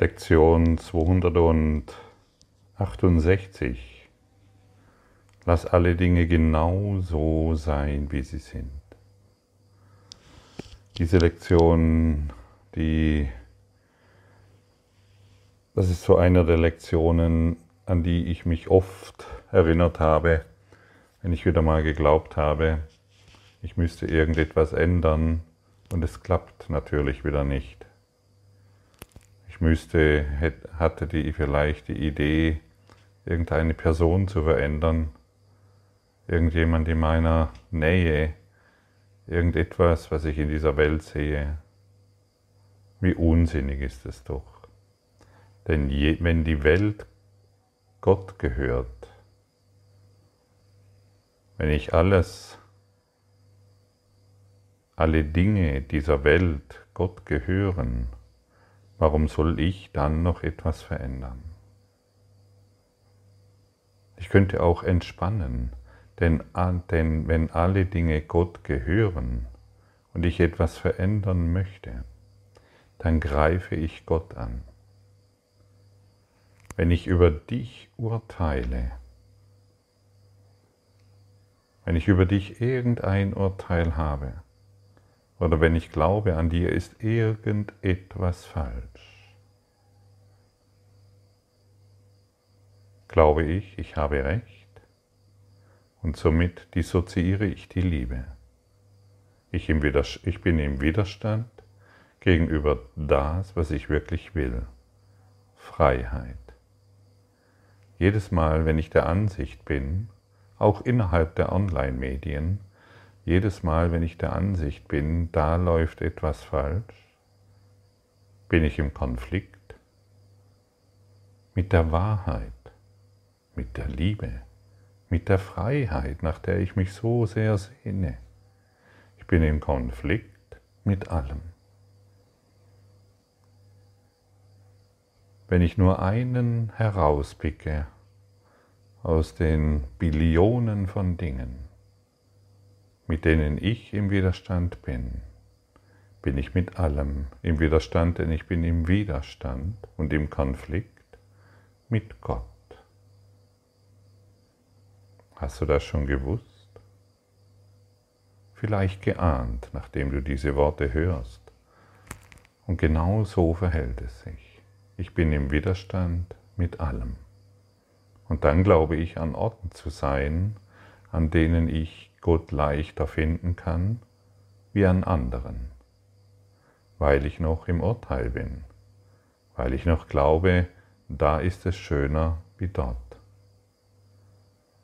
Lektion 268. Lass alle Dinge genau so sein, wie sie sind. Diese Lektion, die, das ist so eine der Lektionen, an die ich mich oft erinnert habe, wenn ich wieder mal geglaubt habe, ich müsste irgendetwas ändern und es klappt natürlich wieder nicht. Ich müsste, hatte die vielleicht die Idee, irgendeine Person zu verändern, irgendjemand in meiner Nähe, irgendetwas, was ich in dieser Welt sehe. Wie unsinnig ist es doch. Denn je, wenn die Welt Gott gehört, wenn ich alles, alle Dinge dieser Welt Gott gehören, Warum soll ich dann noch etwas verändern? Ich könnte auch entspannen, denn, denn wenn alle Dinge Gott gehören und ich etwas verändern möchte, dann greife ich Gott an. Wenn ich über dich urteile, wenn ich über dich irgendein Urteil habe, oder wenn ich glaube, an dir ist irgendetwas falsch. Glaube ich, ich habe recht und somit dissoziiere ich die Liebe. Ich, ich bin im Widerstand gegenüber das, was ich wirklich will. Freiheit. Jedes Mal, wenn ich der Ansicht bin, auch innerhalb der Online-Medien, jedes Mal, wenn ich der Ansicht bin, da läuft etwas falsch, bin ich im Konflikt mit der Wahrheit, mit der Liebe, mit der Freiheit, nach der ich mich so sehr sehne. Ich bin im Konflikt mit allem. Wenn ich nur einen herauspicke aus den Billionen von Dingen, mit denen ich im Widerstand bin, bin ich mit allem im Widerstand, denn ich bin im Widerstand und im Konflikt mit Gott. Hast du das schon gewusst? Vielleicht geahnt, nachdem du diese Worte hörst. Und genau so verhält es sich. Ich bin im Widerstand mit allem. Und dann glaube ich an Orten zu sein, an denen ich Gott leichter finden kann wie an anderen, weil ich noch im Urteil bin, weil ich noch glaube, da ist es schöner wie dort.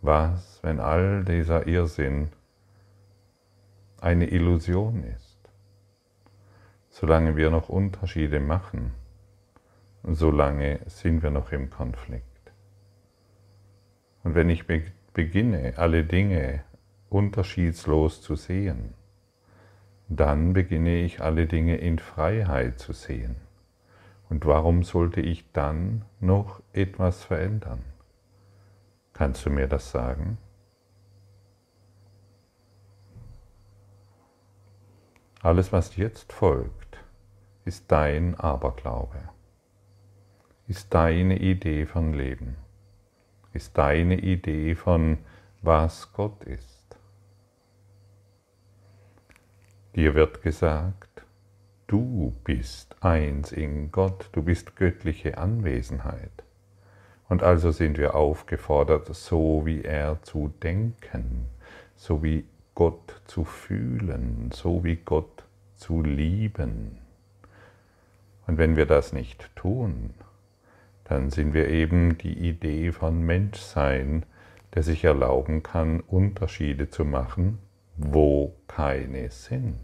Was, wenn all dieser Irrsinn eine Illusion ist? Solange wir noch Unterschiede machen, solange sind wir noch im Konflikt. Und wenn ich beginne, alle Dinge unterschiedslos zu sehen, dann beginne ich alle Dinge in Freiheit zu sehen. Und warum sollte ich dann noch etwas verändern? Kannst du mir das sagen? Alles, was jetzt folgt, ist dein Aberglaube, ist deine Idee von Leben, ist deine Idee von, was Gott ist. Dir wird gesagt, du bist eins in Gott, du bist göttliche Anwesenheit. Und also sind wir aufgefordert, so wie er zu denken, so wie Gott zu fühlen, so wie Gott zu lieben. Und wenn wir das nicht tun, dann sind wir eben die Idee von Menschsein, der sich erlauben kann, Unterschiede zu machen wo keine sind.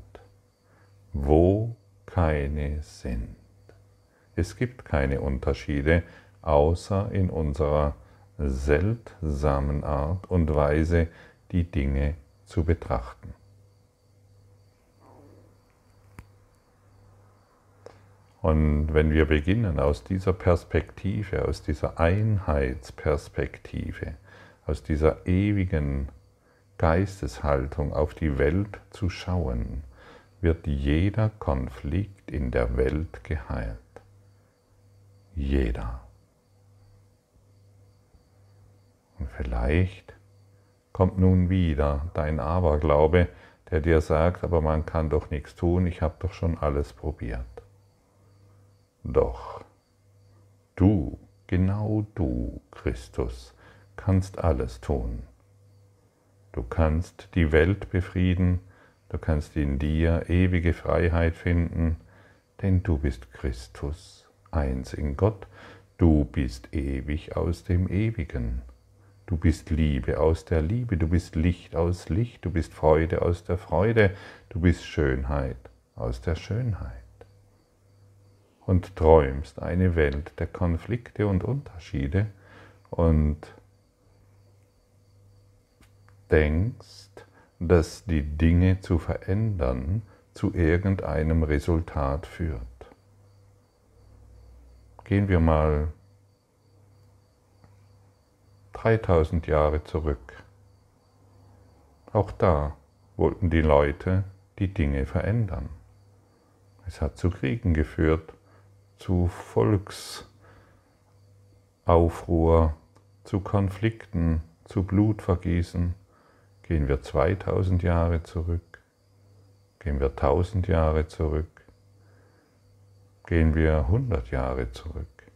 Wo keine sind. Es gibt keine Unterschiede, außer in unserer seltsamen Art und Weise, die Dinge zu betrachten. Und wenn wir beginnen aus dieser Perspektive, aus dieser Einheitsperspektive, aus dieser ewigen Geisteshaltung auf die Welt zu schauen, wird jeder Konflikt in der Welt geheilt. jeder. Und vielleicht kommt nun wieder dein Aberglaube, der dir sagt, aber man kann doch nichts tun, ich habe doch schon alles probiert. Doch, du, genau du, Christus, kannst alles tun. Du kannst die Welt befrieden, du kannst in dir ewige Freiheit finden, denn du bist Christus, eins in Gott, du bist ewig aus dem Ewigen. Du bist Liebe aus der Liebe, du bist Licht aus Licht, du bist Freude aus der Freude, du bist Schönheit aus der Schönheit. Und träumst eine Welt der Konflikte und Unterschiede und denkst, dass die Dinge zu verändern zu irgendeinem Resultat führt. Gehen wir mal 3000 Jahre zurück. Auch da wollten die Leute die Dinge verändern. Es hat zu Kriegen geführt, zu Volksaufruhr, zu Konflikten, zu Blutvergießen. Gehen wir 2000 Jahre zurück, gehen wir 1000 Jahre zurück, gehen wir 100 Jahre zurück.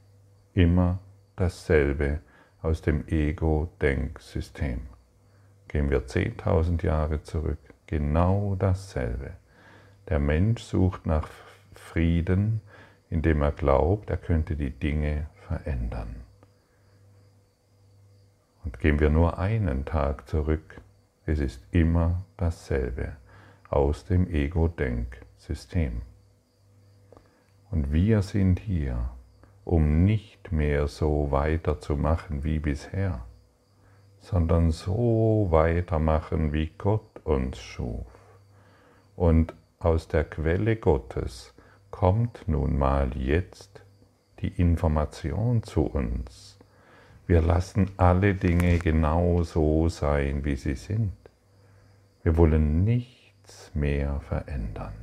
Immer dasselbe aus dem Ego-Denksystem. Gehen wir 10.000 Jahre zurück, genau dasselbe. Der Mensch sucht nach Frieden, indem er glaubt, er könnte die Dinge verändern. Und gehen wir nur einen Tag zurück, es ist immer dasselbe aus dem Ego-Denksystem. Und wir sind hier, um nicht mehr so weiterzumachen wie bisher, sondern so weitermachen, wie Gott uns schuf. Und aus der Quelle Gottes kommt nun mal jetzt die Information zu uns. Wir lassen alle Dinge genau so sein, wie sie sind. Wir wollen nichts mehr verändern.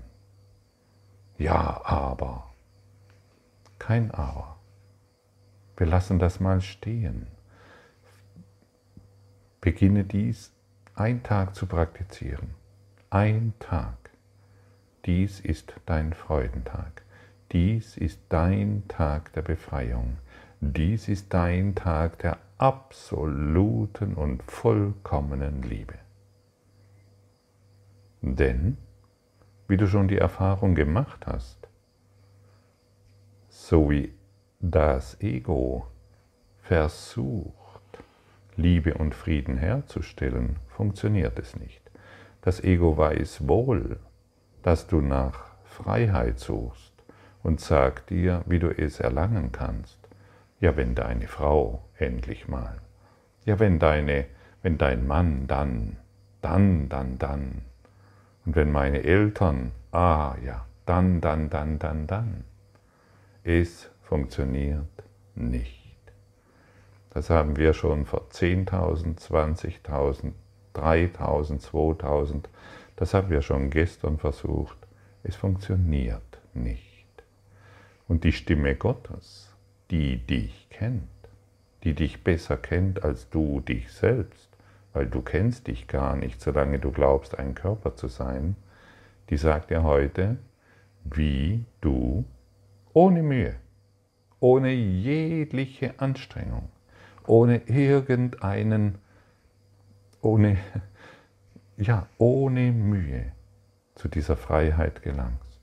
Ja, aber. Kein Aber. Wir lassen das mal stehen. Beginne dies ein Tag zu praktizieren. Ein Tag. Dies ist dein Freudentag. Dies ist dein Tag der Befreiung. Dies ist dein Tag der absoluten und vollkommenen Liebe. Denn, wie du schon die Erfahrung gemacht hast, so wie das Ego versucht, Liebe und Frieden herzustellen, funktioniert es nicht. Das Ego weiß wohl, dass du nach Freiheit suchst und sagt dir, wie du es erlangen kannst. Ja, wenn deine Frau endlich mal. Ja, wenn deine, wenn dein Mann dann, dann, dann, dann. Und wenn meine Eltern, ah ja, dann, dann, dann, dann, dann. Es funktioniert nicht. Das haben wir schon vor 10.000, 20.000, 3.000, 2.000, das haben wir schon gestern versucht. Es funktioniert nicht. Und die Stimme Gottes, die dich kennt, die dich besser kennt als du dich selbst, weil du kennst dich gar nicht, solange du glaubst, ein Körper zu sein, die sagt dir heute, wie du ohne Mühe ohne jegliche Anstrengung, ohne irgendeinen, ohne, ja, ohne Mühe zu dieser Freiheit gelangst,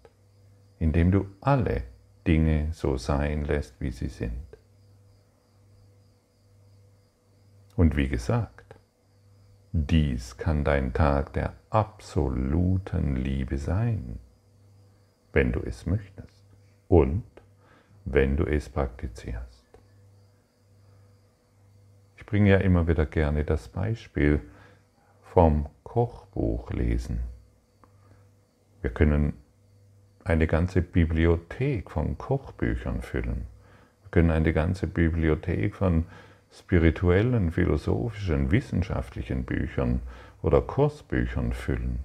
indem du alle Dinge so sein lässt, wie sie sind. Und wie gesagt, dies kann dein Tag der absoluten Liebe sein, wenn du es möchtest. Und wenn du es praktizierst. Ich bringe ja immer wieder gerne das Beispiel vom Kochbuch lesen. Wir können eine ganze Bibliothek von Kochbüchern füllen. Wir können eine ganze Bibliothek von spirituellen, philosophischen, wissenschaftlichen Büchern oder Kursbüchern füllen.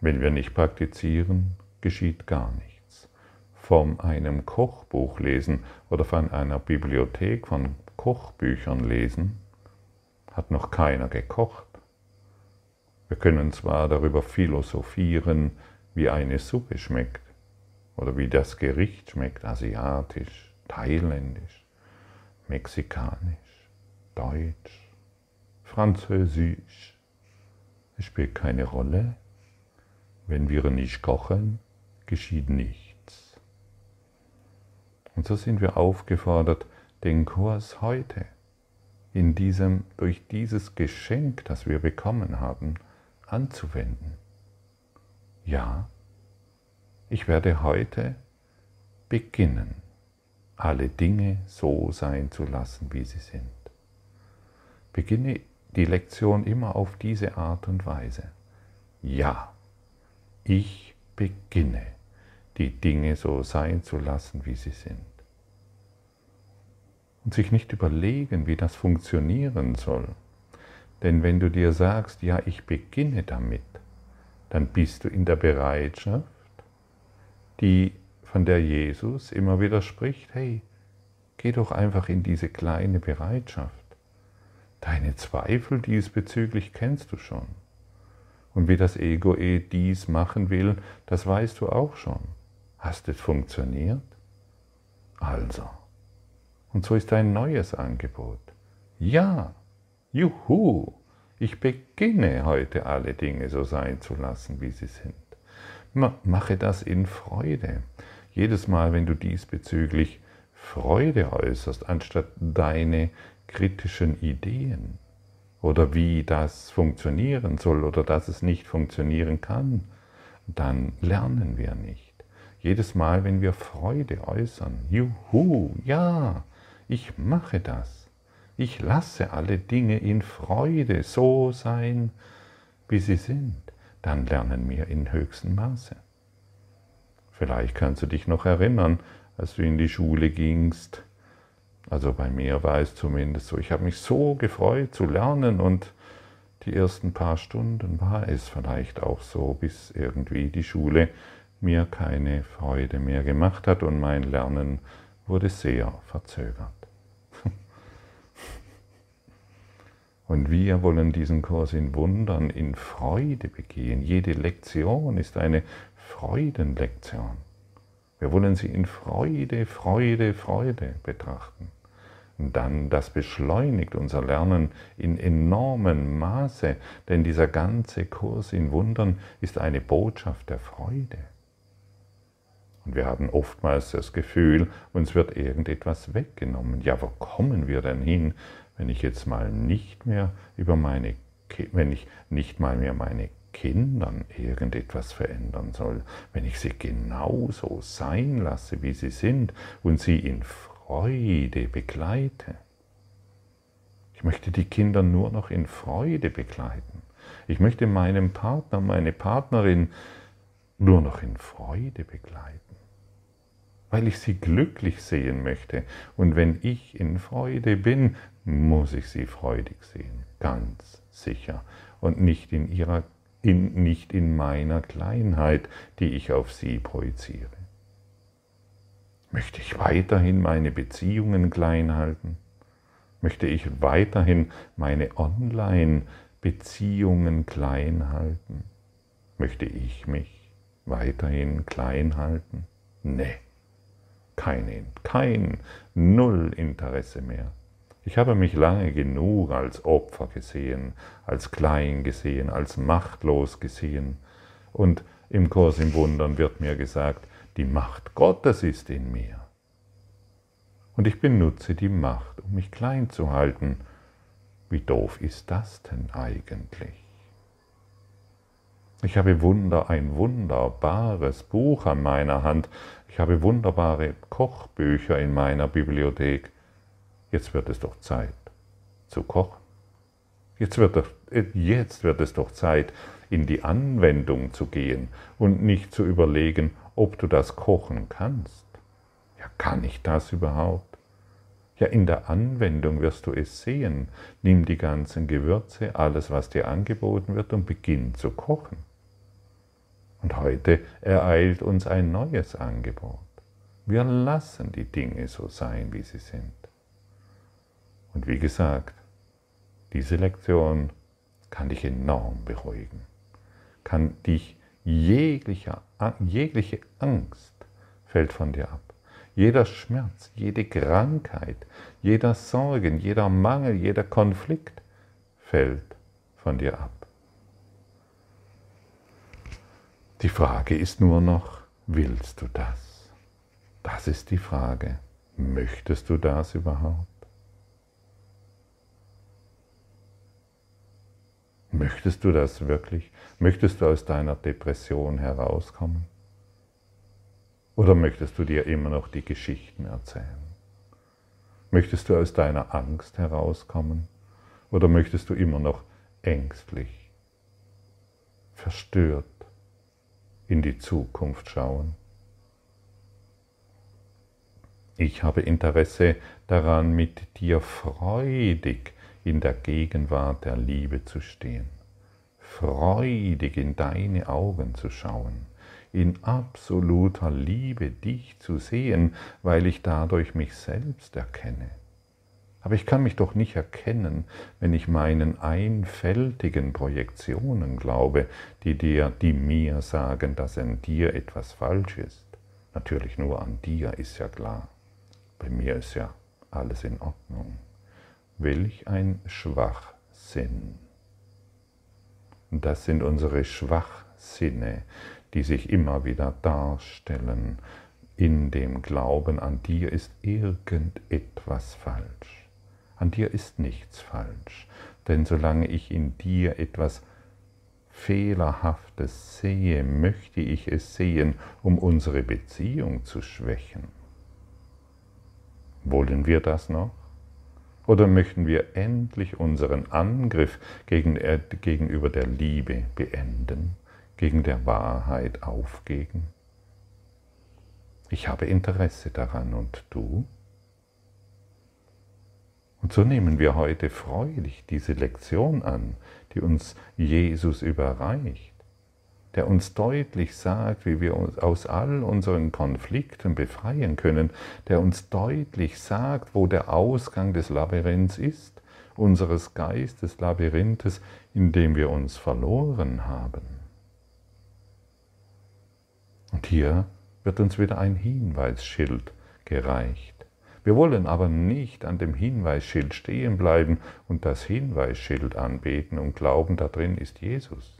Wenn wir nicht praktizieren, geschieht gar nichts von einem Kochbuch lesen oder von einer Bibliothek von Kochbüchern lesen, hat noch keiner gekocht. Wir können zwar darüber philosophieren, wie eine Suppe schmeckt oder wie das Gericht schmeckt, asiatisch, thailändisch, mexikanisch, deutsch, französisch. Es spielt keine Rolle. Wenn wir nicht kochen, geschieht nichts. Und so sind wir aufgefordert, den Kurs heute in diesem, durch dieses Geschenk, das wir bekommen haben, anzuwenden. Ja, ich werde heute beginnen, alle Dinge so sein zu lassen, wie sie sind. Beginne die Lektion immer auf diese Art und Weise. Ja, ich beginne, die Dinge so sein zu lassen, wie sie sind. Und sich nicht überlegen, wie das funktionieren soll. Denn wenn du dir sagst, ja, ich beginne damit, dann bist du in der Bereitschaft, die von der Jesus immer wieder spricht, hey, geh doch einfach in diese kleine Bereitschaft. Deine Zweifel diesbezüglich kennst du schon. Und wie das Ego eh dies machen will, das weißt du auch schon. Hast es funktioniert? Also. Und so ist ein neues Angebot. Ja, juhu, ich beginne heute alle Dinge so sein zu lassen, wie sie sind. Mache das in Freude. Jedes Mal, wenn du diesbezüglich Freude äußerst, anstatt deine kritischen Ideen, oder wie das funktionieren soll oder dass es nicht funktionieren kann, dann lernen wir nicht. Jedes Mal, wenn wir Freude äußern, juhu, ja, ich mache das. Ich lasse alle Dinge in Freude so sein, wie sie sind, dann lernen wir in höchstem Maße. Vielleicht kannst du dich noch erinnern, als du in die Schule gingst, also bei mir war es zumindest so. Ich habe mich so gefreut zu lernen und die ersten paar Stunden war es vielleicht auch so, bis irgendwie die Schule mir keine Freude mehr gemacht hat und mein Lernen wurde sehr verzögert. Und wir wollen diesen Kurs in Wundern, in Freude begehen. Jede Lektion ist eine Freudenlektion. Wir wollen sie in Freude, Freude, Freude betrachten. Und dann, das beschleunigt unser Lernen in enormem Maße, denn dieser ganze Kurs in Wundern ist eine Botschaft der Freude. Und wir haben oftmals das Gefühl, uns wird irgendetwas weggenommen. Ja, wo kommen wir denn hin, wenn ich jetzt mal nicht mehr über meine, wenn ich nicht mal mehr meine Kindern irgendetwas verändern soll, wenn ich sie genauso sein lasse, wie sie sind und sie in Freude begleite. Ich möchte die Kinder nur noch in Freude begleiten. Ich möchte meinen Partner, meine Partnerin nur noch in Freude begleiten, weil ich sie glücklich sehen möchte. Und wenn ich in Freude bin, muss ich sie freudig sehen, ganz sicher. Und nicht in ihrer, in, nicht in meiner Kleinheit, die ich auf sie projiziere. Möchte ich weiterhin meine Beziehungen klein halten? Möchte ich weiterhin meine Online-Beziehungen klein halten? Möchte ich mich weiterhin klein halten? Nee, kein, kein Null Interesse mehr. Ich habe mich lange genug als Opfer gesehen, als klein gesehen, als machtlos gesehen. Und im Kurs im Wundern wird mir gesagt, die Macht Gottes ist in mir. Und ich benutze die Macht, um mich klein zu halten. Wie doof ist das denn eigentlich? Ich habe Wunder, ein wunderbares Buch an meiner Hand. Ich habe wunderbare Kochbücher in meiner Bibliothek. Jetzt wird es doch Zeit zu kochen. Jetzt wird, doch, jetzt wird es doch Zeit, in die Anwendung zu gehen und nicht zu überlegen, ob du das kochen kannst. Ja, kann ich das überhaupt? Ja, in der Anwendung wirst du es sehen. Nimm die ganzen Gewürze, alles, was dir angeboten wird, und beginn zu kochen. Und heute ereilt uns ein neues Angebot. Wir lassen die Dinge so sein, wie sie sind. Und wie gesagt, diese Lektion kann dich enorm beruhigen, kann dich jeglicher, jegliche Angst fällt von dir ab. Jeder Schmerz, jede Krankheit, jeder Sorgen, jeder Mangel, jeder Konflikt fällt von dir ab. Die Frage ist nur noch, willst du das? Das ist die Frage. Möchtest du das überhaupt? Möchtest du das wirklich? Möchtest du aus deiner Depression herauskommen? Oder möchtest du dir immer noch die Geschichten erzählen? Möchtest du aus deiner Angst herauskommen? Oder möchtest du immer noch ängstlich, verstört in die Zukunft schauen? Ich habe Interesse daran, mit dir freudig in der Gegenwart der Liebe zu stehen, freudig in deine Augen zu schauen, in absoluter Liebe dich zu sehen, weil ich dadurch mich selbst erkenne. Aber ich kann mich doch nicht erkennen, wenn ich meinen einfältigen Projektionen glaube, die dir, die mir sagen, dass an dir etwas falsch ist. Natürlich nur an dir ist ja klar. Bei mir ist ja alles in Ordnung. Welch ein Schwachsinn. Das sind unsere Schwachsinne, die sich immer wieder darstellen in dem Glauben, an dir ist irgendetwas falsch. An dir ist nichts falsch, denn solange ich in dir etwas Fehlerhaftes sehe, möchte ich es sehen, um unsere Beziehung zu schwächen. Wollen wir das noch? Oder möchten wir endlich unseren Angriff gegenüber der Liebe beenden, gegen der Wahrheit aufgeben? Ich habe Interesse daran und du? Und so nehmen wir heute freudig diese Lektion an, die uns Jesus überreicht der uns deutlich sagt, wie wir uns aus all unseren Konflikten befreien können, der uns deutlich sagt, wo der Ausgang des Labyrinths ist, unseres Geistes Labyrinthes, in dem wir uns verloren haben. Und hier wird uns wieder ein Hinweisschild gereicht. Wir wollen aber nicht an dem Hinweisschild stehen bleiben und das Hinweisschild anbeten und glauben, da drin ist Jesus.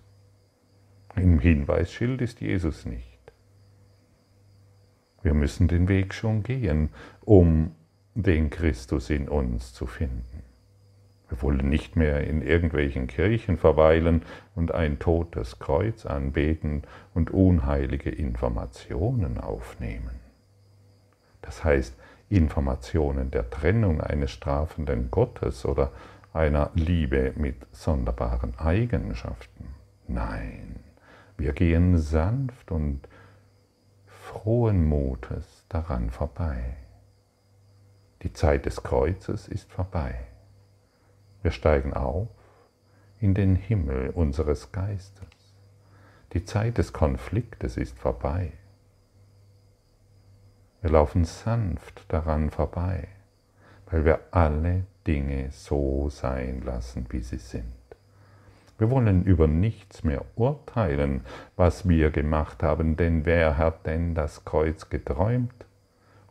Im Hinweisschild ist Jesus nicht. Wir müssen den Weg schon gehen, um den Christus in uns zu finden. Wir wollen nicht mehr in irgendwelchen Kirchen verweilen und ein totes Kreuz anbeten und unheilige Informationen aufnehmen. Das heißt, Informationen der Trennung eines strafenden Gottes oder einer Liebe mit sonderbaren Eigenschaften. Nein, wir gehen sanft und frohen Mutes daran vorbei. Die Zeit des Kreuzes ist vorbei. Wir steigen auf in den Himmel unseres Geistes. Die Zeit des Konfliktes ist vorbei. Wir laufen sanft daran vorbei, weil wir alle Dinge so sein lassen, wie sie sind. Wir wollen über nichts mehr urteilen, was wir gemacht haben, denn wer hat denn das Kreuz geträumt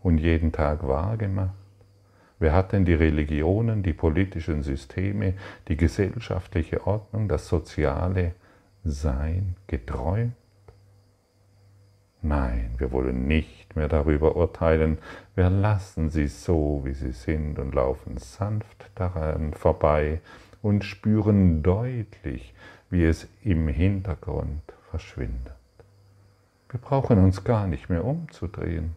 und jeden Tag wahrgemacht? Wer hat denn die Religionen, die politischen Systeme, die gesellschaftliche Ordnung, das soziale Sein geträumt? Nein, wir wollen mehr darüber urteilen, wir lassen sie so, wie sie sind und laufen sanft daran vorbei, und spüren deutlich, wie es im Hintergrund verschwindet. Wir brauchen uns gar nicht mehr umzudrehen.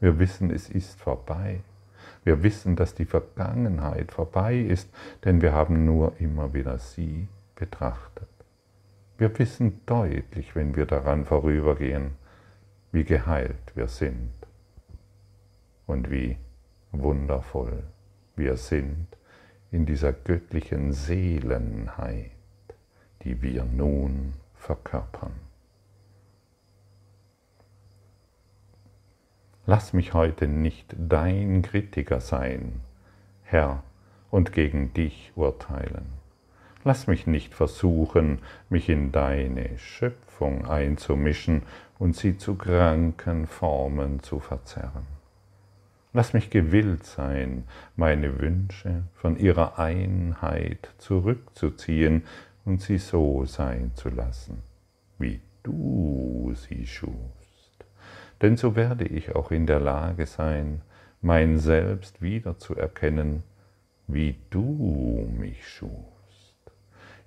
Wir wissen, es ist vorbei. Wir wissen, dass die Vergangenheit vorbei ist, denn wir haben nur immer wieder sie betrachtet. Wir wissen deutlich, wenn wir daran vorübergehen, wie geheilt wir sind und wie wundervoll wir sind in dieser göttlichen Seelenheit, die wir nun verkörpern. Lass mich heute nicht dein Kritiker sein, Herr, und gegen dich urteilen. Lass mich nicht versuchen, mich in deine Schöpfung einzumischen und sie zu kranken Formen zu verzerren. Lass mich gewillt sein, meine Wünsche von ihrer Einheit zurückzuziehen und sie so sein zu lassen, wie du sie schufst. Denn so werde ich auch in der Lage sein, mein Selbst wiederzuerkennen, wie du mich schufst.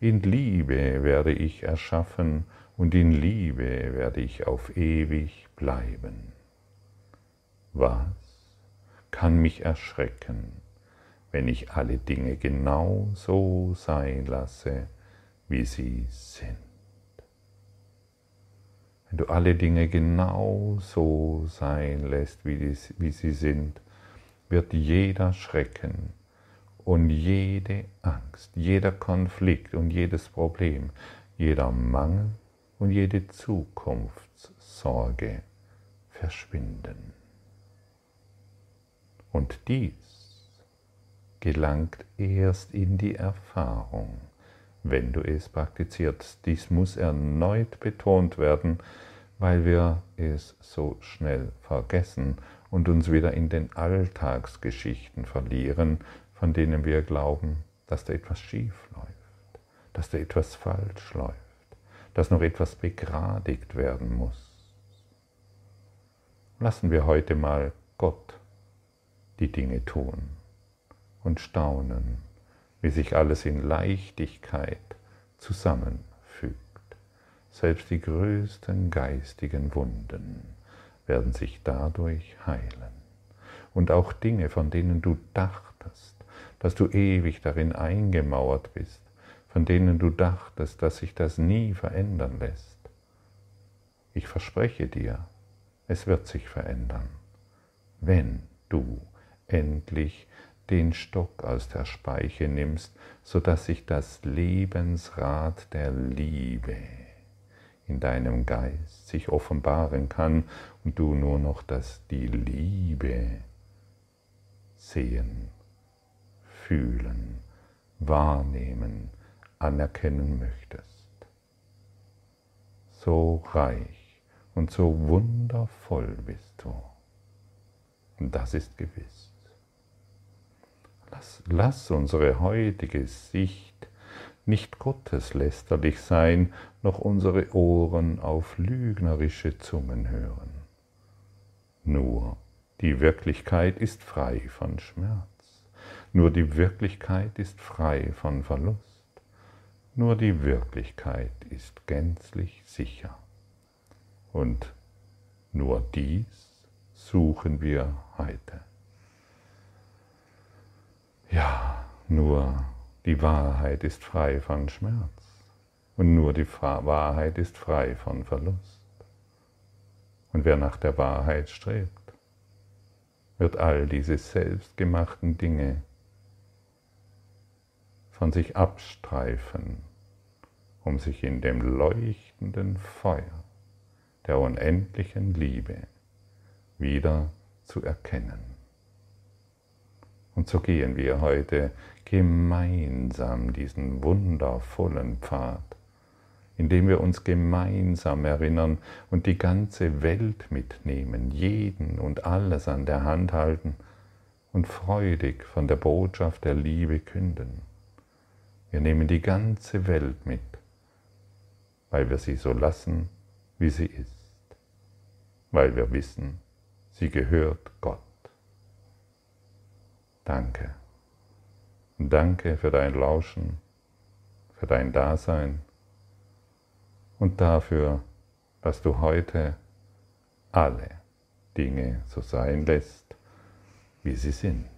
In Liebe werde ich erschaffen und in Liebe werde ich auf ewig bleiben. Was kann mich erschrecken, wenn ich alle Dinge genau so sein lasse, wie sie sind. Wenn du alle Dinge genau so sein lässt, wie, sie sind, wird jeder Schrecken und jede Angst, jeder Konflikt und jedes Problem, jeder Mangel und jede Zukunftssorge verschwinden. Und dies gelangt erst in die Erfahrung, wenn du es praktizierst. Dies muss erneut betont werden, weil wir es so schnell vergessen und uns wieder in den Alltagsgeschichten verlieren, von denen wir glauben, dass da etwas schief läuft, dass da etwas falsch läuft, dass noch etwas begradigt werden muss. Lassen wir heute mal Gott die Dinge tun und staunen, wie sich alles in Leichtigkeit zusammenfügt. Selbst die größten geistigen Wunden werden sich dadurch heilen. Und auch Dinge, von denen du dachtest, dass du ewig darin eingemauert bist, von denen du dachtest, dass sich das nie verändern lässt. Ich verspreche dir, es wird sich verändern, wenn du endlich den Stock aus der Speiche nimmst, so dass sich das Lebensrad der Liebe in deinem Geist sich offenbaren kann und du nur noch das die Liebe sehen, fühlen, wahrnehmen, anerkennen möchtest. So reich und so wundervoll bist du. Und das ist gewiss. Lass, lass unsere heutige Sicht nicht gotteslästerlich sein, noch unsere Ohren auf lügnerische Zungen hören. Nur die Wirklichkeit ist frei von Schmerz. Nur die Wirklichkeit ist frei von Verlust. Nur die Wirklichkeit ist gänzlich sicher. Und nur dies suchen wir heute. Ja, nur die Wahrheit ist frei von Schmerz und nur die Wahrheit ist frei von Verlust. Und wer nach der Wahrheit strebt, wird all diese selbstgemachten Dinge von sich abstreifen, um sich in dem leuchtenden Feuer der unendlichen Liebe wieder zu erkennen. Und so gehen wir heute gemeinsam diesen wundervollen Pfad, indem wir uns gemeinsam erinnern und die ganze Welt mitnehmen, jeden und alles an der Hand halten und freudig von der Botschaft der Liebe künden. Wir nehmen die ganze Welt mit, weil wir sie so lassen, wie sie ist, weil wir wissen, sie gehört Gott. Danke. Danke für dein Lauschen, für dein Dasein und dafür, dass du heute alle Dinge so sein lässt, wie sie sind.